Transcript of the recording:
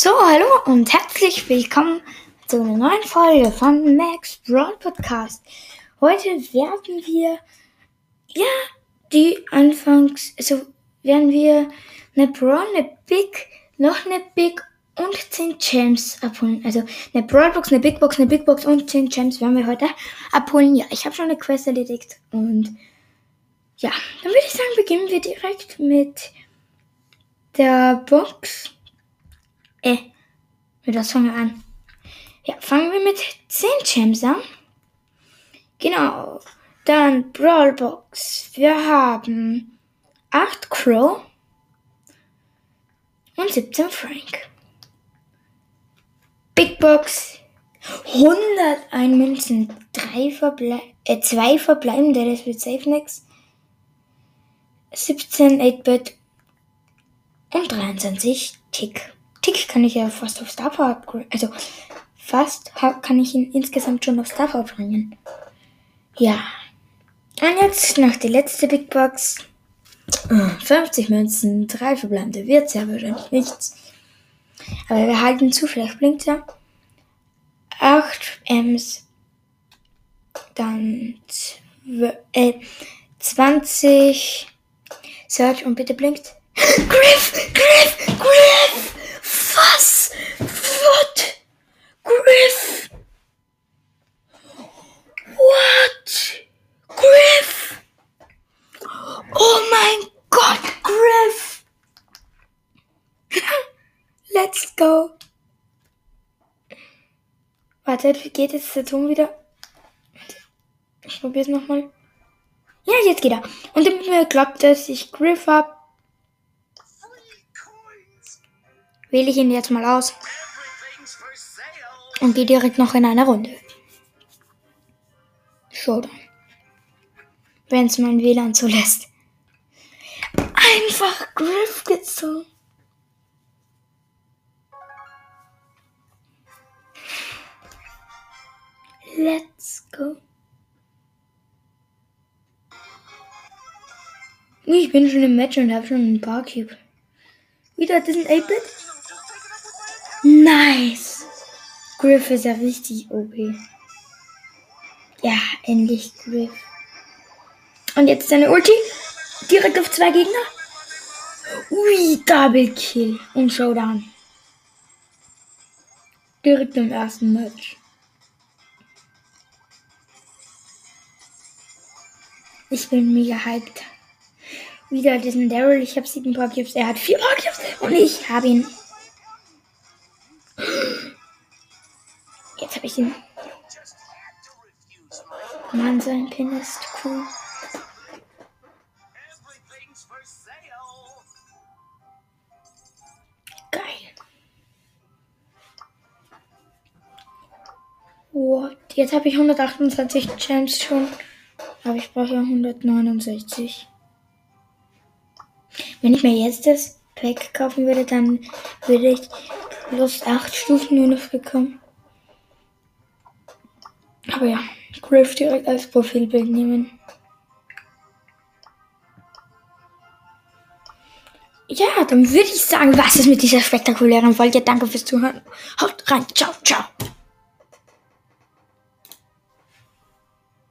So, hallo und herzlich willkommen zu einer neuen Folge von Max Broad Podcast. Heute werden wir, ja, die Anfangs, also werden wir eine Brawl, eine Big, noch eine Big und 10 Gems abholen. Also eine Brawlbox, eine Big Box, eine Big Box und 10 Gems werden wir heute abholen. Ja, ich habe schon eine Quest erledigt und ja, dann würde ich sagen, beginnen wir direkt mit der Box. Äh, mit was fangen wir an? Ja, fangen wir mit 10 Gems an. Genau. Dann Brawlbox. Wir haben 8 Crow und 17 Frank. Big Box. 101 Münzen, 3 Verble äh, 2 verbleibende, das wird safe nix. 17 8-Bit und 23 Tick. Tick kann ich ja fast auf Star Power upgraden. Also fast kann ich ihn insgesamt schon auf Star bringen. Ja. Und jetzt noch die letzte Big Box. 50 Münzen, 3 verbleibende. Wird ja wahrscheinlich nichts. Aber wir halten zu, vielleicht blinkt er. 8 Ms. Dann äh, 20 Search und bitte blinkt. Griff! Griff! Griff! Was? What? Griff! What? Griff! Oh mein Gott, Griff! Let's go! Warte, wie geht jetzt der Ton wieder? Ich probiere es nochmal. Ja, jetzt geht er. Und damit mir glaubt, dass ich Griff habe, wähle ich ihn jetzt mal aus und gehe direkt noch in eine Runde. Showdown. Wenn es mein WLAN zulässt. Einfach Griff gezogen. Let's go. Ich bin schon im Match und habe schon einen Barkeep. Wieder diesen 8-Bit. Nice. Griff ist ja richtig OP. Ja, endlich Griff. Und jetzt seine Ulti. Direkt auf zwei Gegner. Ui, Double Kill und Showdown. Direkt im ersten Match. Ich bin mega hyped. Wieder diesen Daryl. Ich habe sieben Pokémons. Er hat vier Pokémons. Und ich habe ihn. Jetzt habe ich ihn. Mann, sein Pin ist cool. Geil. What? Jetzt habe ich 128 Gems schon. Aber ich brauche ja 169. Wenn ich mir jetzt das Pack kaufen würde, dann würde ich plus 8 Stufen nur noch bekommen. Aber ja, Griff direkt als Profilbild nehmen. Ja, dann würde ich sagen, was ist mit dieser spektakulären Folge. Danke fürs Zuhören. Haut rein. Ciao, ciao.